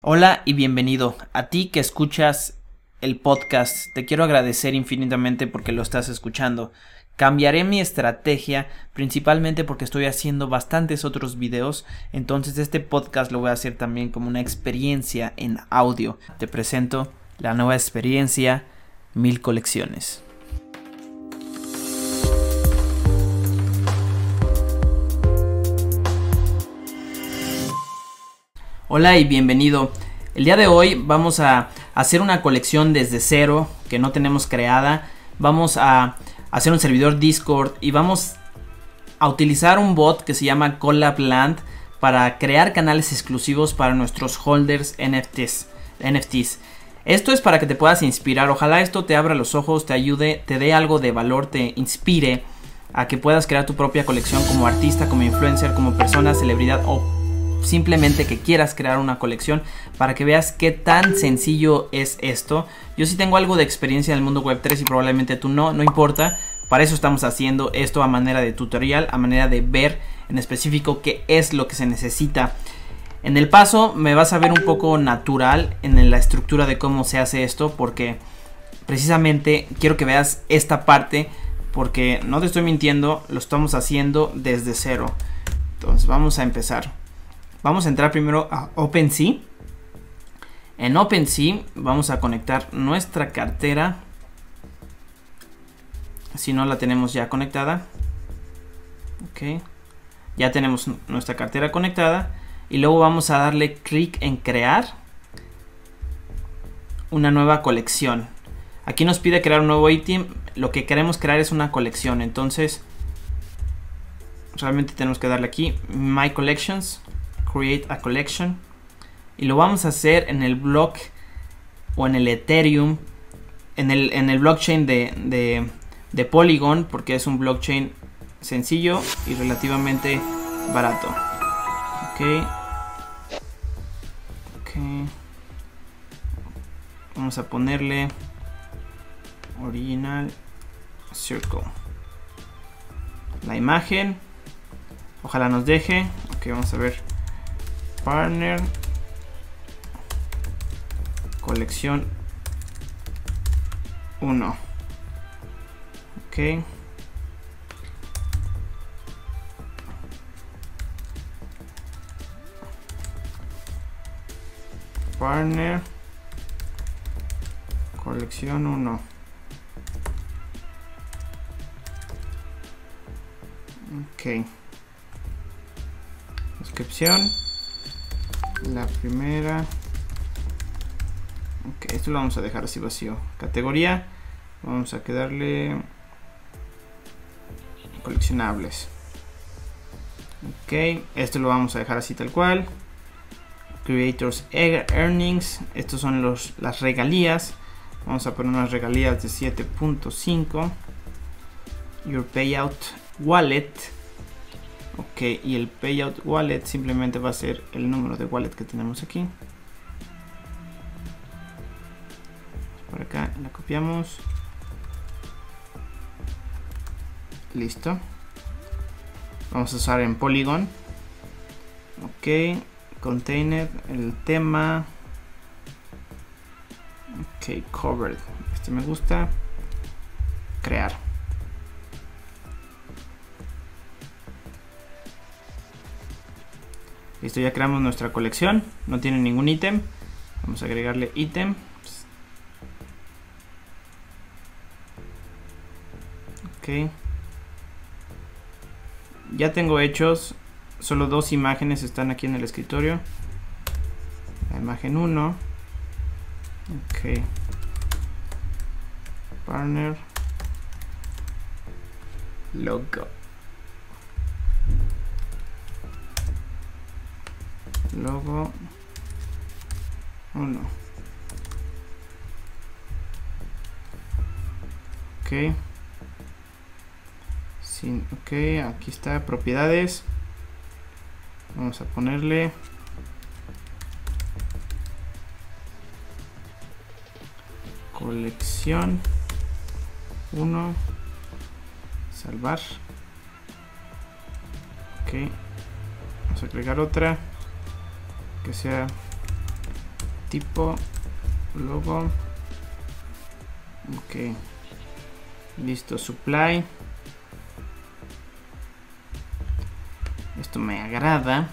Hola y bienvenido. A ti que escuchas el podcast, te quiero agradecer infinitamente porque lo estás escuchando. Cambiaré mi estrategia principalmente porque estoy haciendo bastantes otros videos, entonces este podcast lo voy a hacer también como una experiencia en audio. Te presento la nueva experiencia Mil Colecciones. Hola y bienvenido. El día de hoy vamos a hacer una colección desde cero que no tenemos creada. Vamos a hacer un servidor Discord y vamos a utilizar un bot que se llama Collabland para crear canales exclusivos para nuestros holders NFTs. NFTs. Esto es para que te puedas inspirar. Ojalá esto te abra los ojos, te ayude, te dé algo de valor, te inspire a que puedas crear tu propia colección como artista, como influencer, como persona, celebridad o simplemente que quieras crear una colección para que veas qué tan sencillo es esto. Yo sí tengo algo de experiencia en el mundo web 3 y probablemente tú no, no importa. Para eso estamos haciendo esto a manera de tutorial, a manera de ver en específico qué es lo que se necesita. En el paso me vas a ver un poco natural en la estructura de cómo se hace esto porque precisamente quiero que veas esta parte porque no te estoy mintiendo, lo estamos haciendo desde cero. Entonces vamos a empezar. Vamos a entrar primero a OpenSea. En OpenSea vamos a conectar nuestra cartera. Si no la tenemos ya conectada. Ok. Ya tenemos nuestra cartera conectada. Y luego vamos a darle clic en crear una nueva colección. Aquí nos pide crear un nuevo ítem. Lo que queremos crear es una colección. Entonces, realmente tenemos que darle aquí My Collections create a collection. Y lo vamos a hacer en el block o en el Ethereum en el, en el blockchain de, de, Polygon porque es un blockchain sencillo y relativamente barato. Ok. Ok. Vamos a ponerle original circle. La imagen. Ojalá nos deje. Ok vamos a ver partner. Colección 1 ok. Partner. Colección 1 ok. Descripción la primera. Ok esto lo vamos a dejar así vacío. Categoría. Vamos a quedarle coleccionables. Ok esto lo vamos a dejar así tal cual. Creators earnings. Estos son los las regalías. Vamos a poner unas regalías de 7.5 your payout wallet Ok, y el payout wallet simplemente va a ser el número de wallet que tenemos aquí. Por acá la copiamos. Listo. Vamos a usar en Polygon. Ok, container, el tema. Ok, covered. Este me gusta. Crear. Listo, ya creamos nuestra colección. No tiene ningún ítem. Vamos a agregarle ítem. Ok. Ya tengo hechos. Solo dos imágenes están aquí en el escritorio. La imagen 1. Ok. Partner. Logo. Logo 1 ok. Sin ok aquí está propiedades. Vamos a ponerle. Colección. 1 salvar. Ok. Vamos a agregar otra que sea tipo logo. Ok. Listo supply. Esto me agrada.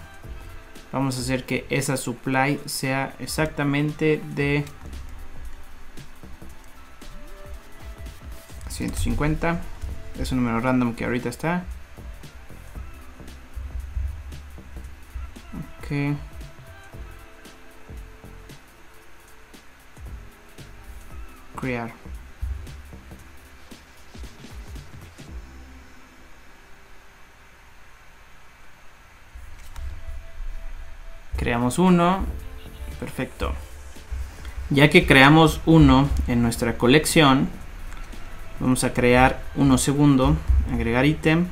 Vamos a hacer que esa supply sea exactamente de 150 es un número random que ahorita está. Ok creamos uno. Perfecto. Ya que creamos uno en nuestra colección vamos a crear uno segundo agregar ítem.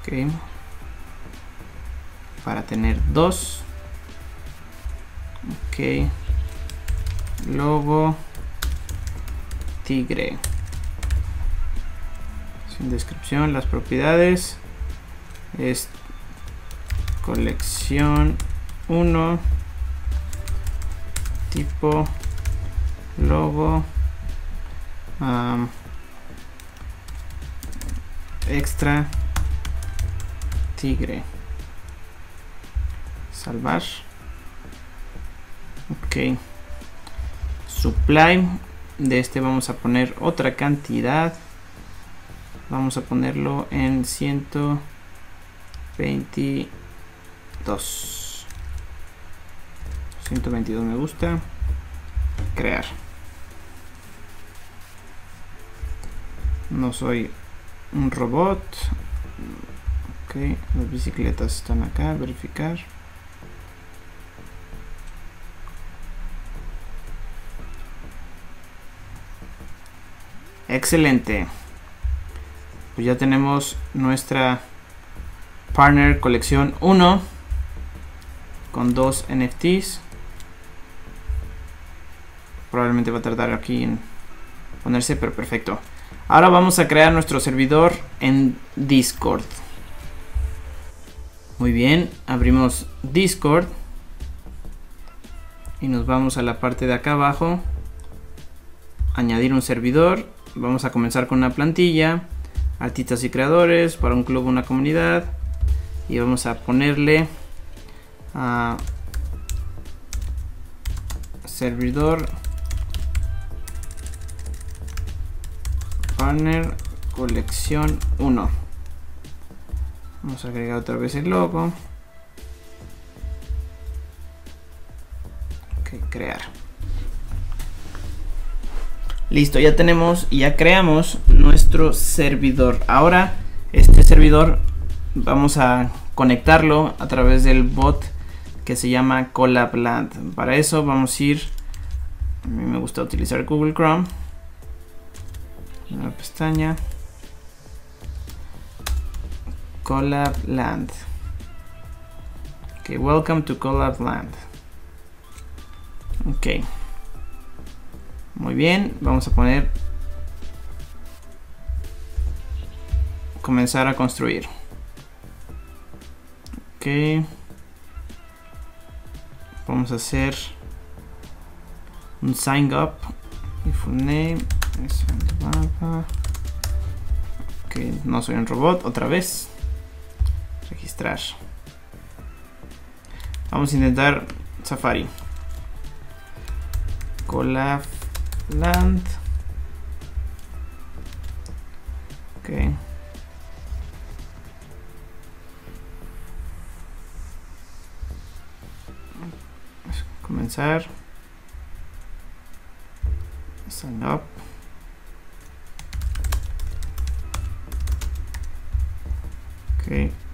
Okay. para tener dos. Ok. Logo tigre. Sin descripción las propiedades. Es colección 1 tipo logo extra tigre. Salvar. Ok. Supply de este vamos a poner otra cantidad. Vamos a ponerlo en 122 122 me gusta. Crear. No soy un robot. Ok las bicicletas están acá verificar excelente pues ya tenemos nuestra partner colección 1 con dos NFTs probablemente va a tardar aquí en ponerse pero perfecto Ahora vamos a crear nuestro servidor en Discord. Muy bien, abrimos Discord. Y nos vamos a la parte de acá abajo. Añadir un servidor. Vamos a comenzar con una plantilla. Artistas y creadores. Para un club, una comunidad. Y vamos a ponerle a servidor Partner colección 1. Vamos a agregar otra vez el logo. Ok, crear. Listo, ya tenemos y ya creamos nuestro servidor. Ahora, este servidor vamos a conectarlo a través del bot que se llama CollabLand. Para eso vamos a ir, a mí me gusta utilizar Google Chrome. Una pestaña. Collab Land. Ok welcome to Collab Land. Ok muy bien vamos a poner comenzar a construir ok vamos a hacer un sign up full name Ok, no soy un robot, otra vez. Registrar. Vamos a intentar Safari. Colab Land. Ok. Comenzar. Sign up.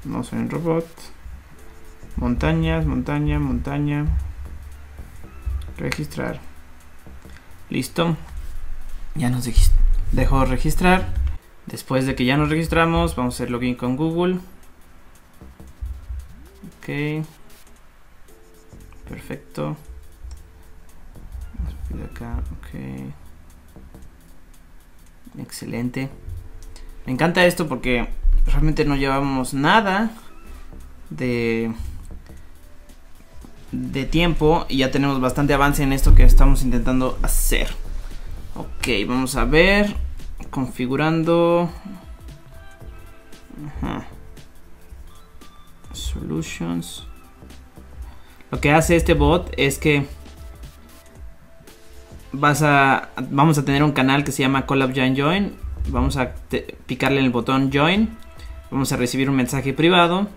no soy un robot. Montañas, montaña, montaña. Registrar. Listo. Ya nos dejó registrar. Después de que ya nos registramos, vamos a hacer login con Google. Ok. Perfecto. acá, ok. Excelente. Me encanta esto porque realmente no llevamos nada de de tiempo y ya tenemos bastante avance en esto que estamos intentando hacer. Ok, vamos a ver. Configurando. Solutions. Lo que hace este bot es que vas a vamos a tener un canal que se llama Collab Join Join. Vamos a picarle en el botón Join. Vamos a recibir un mensaje privado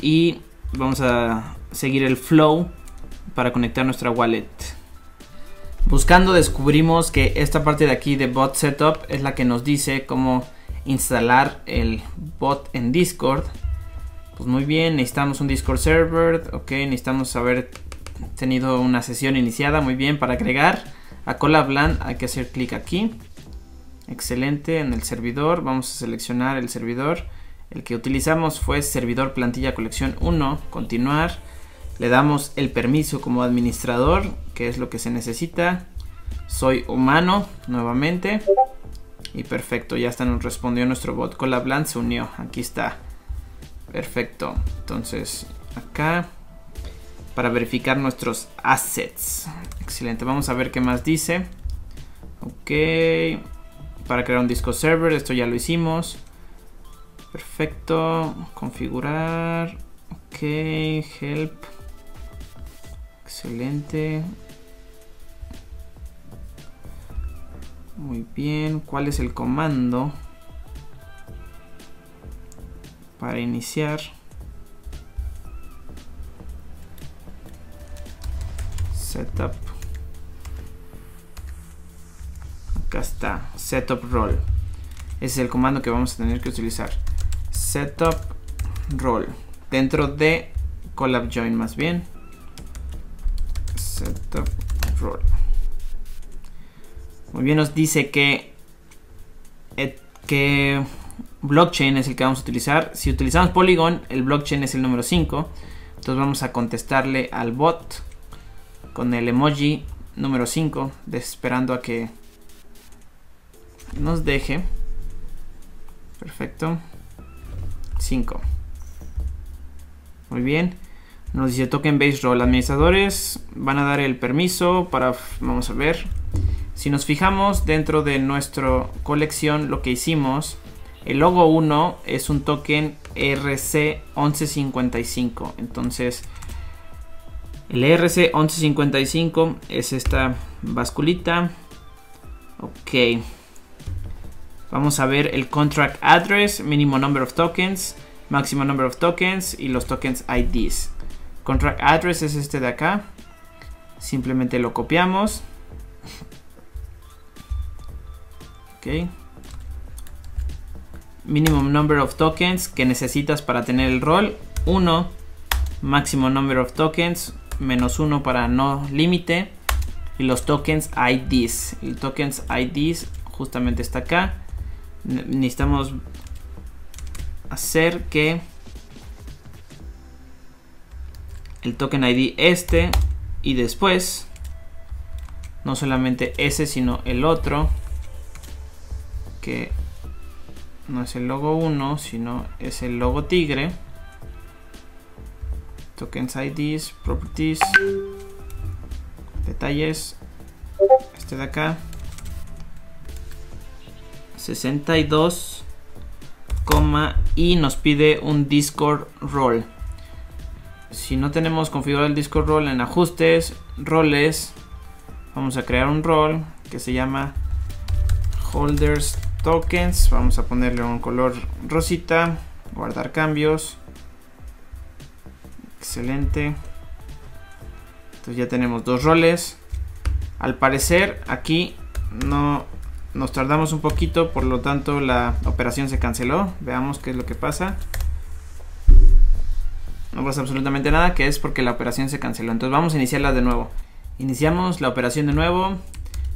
y vamos a seguir el flow para conectar nuestra wallet. Buscando descubrimos que esta parte de aquí de bot setup es la que nos dice cómo instalar el bot en Discord. Pues muy bien, necesitamos un Discord server, ok, necesitamos haber tenido una sesión iniciada, muy bien, para agregar a Colabland hay que hacer clic aquí. Excelente, en el servidor, vamos a seleccionar el servidor. El que utilizamos fue servidor plantilla colección 1, continuar. Le damos el permiso como administrador, que es lo que se necesita. Soy humano, nuevamente. Y perfecto, ya está, nos respondió nuestro bot. Colabland se unió, aquí está. Perfecto, entonces acá para verificar nuestros assets. Excelente, vamos a ver qué más dice. Ok, para crear un disco server, esto ya lo hicimos. Perfecto, configurar. Ok, help. Excelente. Muy bien, ¿cuál es el comando para iniciar? Setup. Acá está, setup role. Ese es el comando que vamos a tener que utilizar. Setup role. Dentro de collab join más bien. Setup role. Muy bien, nos dice que, que blockchain es el que vamos a utilizar. Si utilizamos Polygon, el blockchain es el número 5. Entonces vamos a contestarle al bot con el emoji número 5, esperando a que nos deje. Perfecto. 5. Muy bien. Nos dice token base role. Administradores van a dar el permiso para... Vamos a ver. Si nos fijamos dentro de nuestra colección, lo que hicimos, el logo 1 es un token RC1155. Entonces, el RC1155 es esta basculita. Ok. Vamos a ver el contract address, minimum number of tokens, maximum number of tokens y los tokens IDs. Contract address es este de acá. Simplemente lo copiamos. Ok. Minimum number of tokens que necesitas para tener el rol. 1. Maximum number of tokens. Menos 1 para no límite. Y los tokens IDs. El tokens IDs justamente está acá. Necesitamos hacer que el token ID este y después no solamente ese sino el otro que no es el logo 1, sino es el logo tigre. Tokens IDs, properties, detalles. Este de acá. 62, y nos pide un Discord role. Si no tenemos configurado el Discord role en ajustes, roles, vamos a crear un role que se llama holders tokens. Vamos a ponerle un color rosita. Guardar cambios. Excelente. Entonces ya tenemos dos roles. Al parecer aquí no nos tardamos un poquito, por lo tanto la operación se canceló. Veamos qué es lo que pasa. No pasa absolutamente nada, que es porque la operación se canceló. Entonces vamos a iniciarla de nuevo. Iniciamos la operación de nuevo.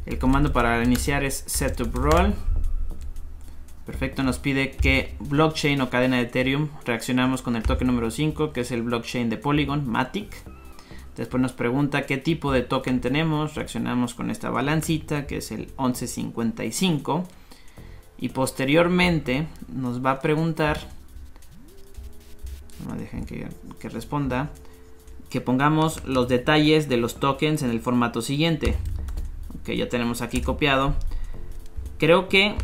El comando para iniciar es setup role. Perfecto, nos pide que blockchain o cadena de Ethereum reaccionamos con el token número 5, que es el blockchain de Polygon, Matic. Después nos pregunta qué tipo de token tenemos, reaccionamos con esta balancita, que es el 1155. Y posteriormente nos va a preguntar, no dejen que, que responda, que pongamos los detalles de los tokens en el formato siguiente. Ok, ya tenemos aquí copiado. Creo que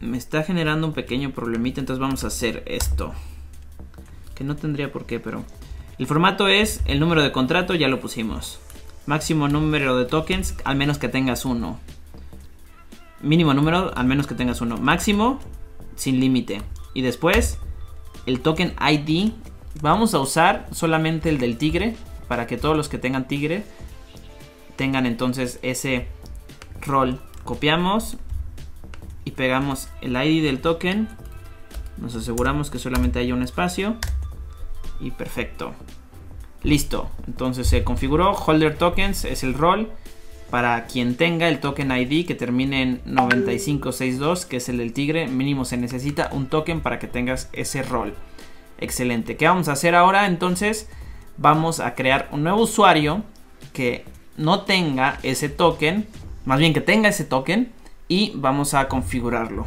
me está generando un pequeño problemita, entonces vamos a hacer esto. Que no tendría por qué, pero... El formato es el número de contrato, ya lo pusimos. Máximo número de tokens, al menos que tengas uno. Mínimo número, al menos que tengas uno. Máximo, sin límite. Y después, el token ID. Vamos a usar solamente el del tigre, para que todos los que tengan tigre tengan entonces ese rol. Copiamos y pegamos el ID del token. Nos aseguramos que solamente haya un espacio. Y perfecto. Listo. Entonces se configuró. Holder tokens es el rol. Para quien tenga el token ID que termine en 9562, que es el del tigre, mínimo se necesita un token para que tengas ese rol. Excelente. ¿Qué vamos a hacer ahora? Entonces vamos a crear un nuevo usuario que no tenga ese token, más bien que tenga ese token y vamos a configurarlo.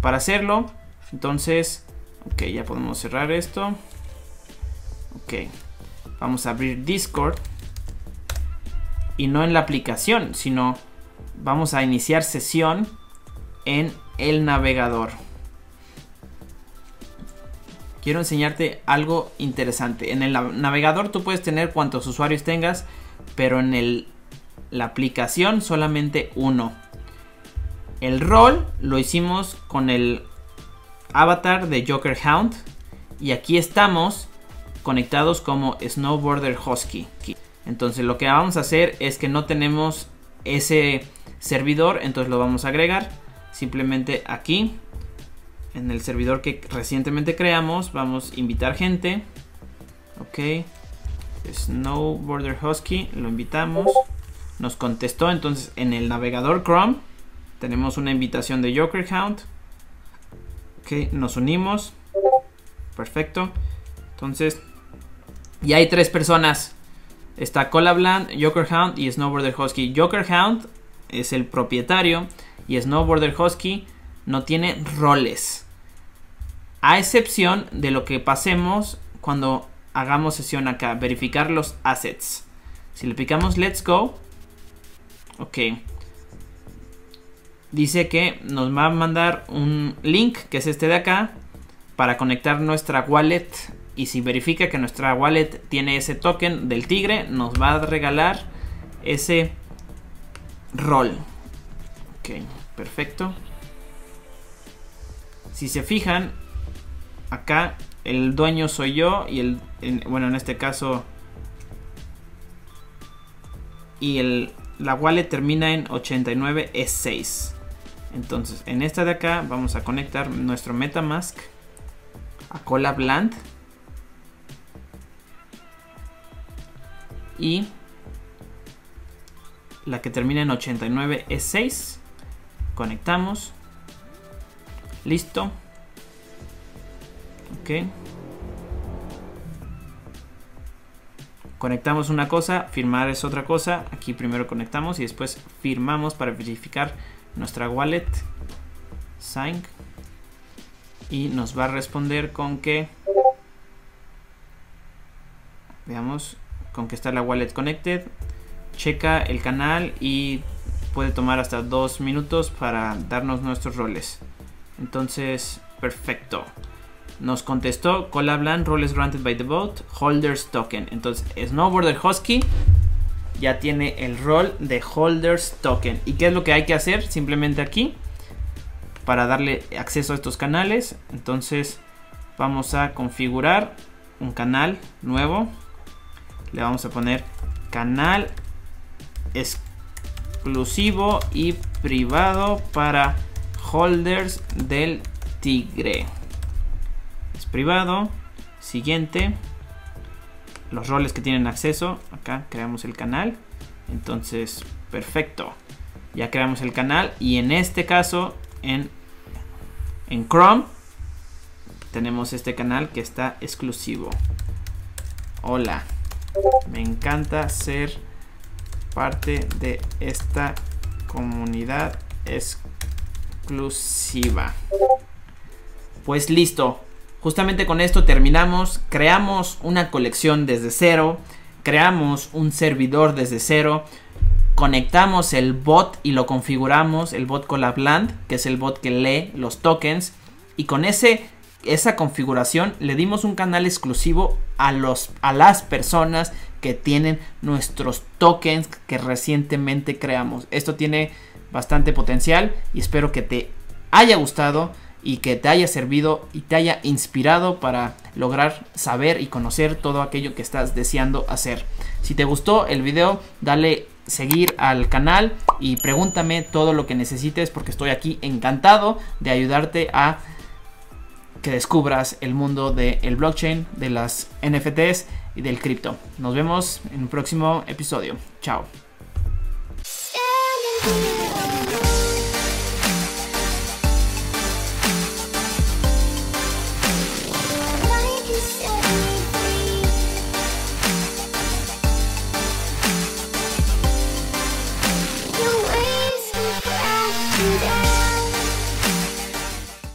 Para hacerlo, entonces, ok, ya podemos cerrar esto. Ok, vamos a abrir Discord y no en la aplicación, sino vamos a iniciar sesión en el navegador. Quiero enseñarte algo interesante. En el navegador tú puedes tener cuantos usuarios tengas, pero en el, la aplicación solamente uno. El rol lo hicimos con el avatar de Joker Hound. Y aquí estamos conectados como Snowboarder Husky. Entonces lo que vamos a hacer es que no tenemos ese servidor. Entonces lo vamos a agregar. Simplemente aquí. En el servidor que recientemente creamos. Vamos a invitar gente. Ok. Snowboarder Husky. Lo invitamos. Nos contestó. Entonces en el navegador Chrome tenemos una invitación de Joker Hound. Ok, nos unimos. Perfecto. Entonces, ya hay tres personas. Está Colabland, Joker Hound y Snowboarder Husky. Joker Hound es el propietario y Snowboarder Husky no tiene roles. A excepción de lo que pasemos cuando hagamos sesión acá, verificar los assets. Si le picamos Let's Go, ok, dice que nos va a mandar un link, que es este de acá, para conectar nuestra wallet. Y si verifica que nuestra wallet tiene ese token del tigre, nos va a regalar ese rol. Ok, perfecto. Si se fijan, acá el dueño soy yo y el, bueno, en este caso y el, la wallet termina en 89 es 6 entonces, en esta de acá vamos a conectar nuestro MetaMask a Colabland. Y la que termina en 89 es 6. Conectamos. Listo. Ok. Conectamos una cosa, firmar es otra cosa. Aquí primero conectamos y después firmamos para verificar nuestra wallet sign y nos va a responder con que veamos con que está la wallet connected checa el canal y puede tomar hasta dos minutos para darnos nuestros roles entonces perfecto nos contestó Colabland roles granted by the vote holders token entonces snowboarder husky ya tiene el rol de holders token. ¿Y qué es lo que hay que hacer? Simplemente aquí para darle acceso a estos canales. Entonces vamos a configurar un canal nuevo. Le vamos a poner canal exclusivo y privado para holders del tigre. Es privado. Siguiente los roles que tienen acceso. Acá creamos el canal. Entonces, perfecto. Ya creamos el canal y en este caso en, en Chrome tenemos este canal que está exclusivo. Hola, me encanta ser parte de esta comunidad exclusiva. Pues listo, Justamente con esto terminamos, creamos una colección desde cero, creamos un servidor desde cero, conectamos el bot y lo configuramos, el bot Collabland, que es el bot que lee los tokens, y con ese esa configuración le dimos un canal exclusivo a los a las personas que tienen nuestros tokens que recientemente creamos. Esto tiene bastante potencial y espero que te haya gustado y que te haya servido y te haya inspirado para lograr saber y conocer todo aquello que estás deseando hacer. Si te gustó el video, dale seguir al canal y pregúntame todo lo que necesites porque estoy aquí encantado de ayudarte a que descubras el mundo del blockchain, de las NFTs y del cripto. Nos vemos en un próximo episodio. Chao.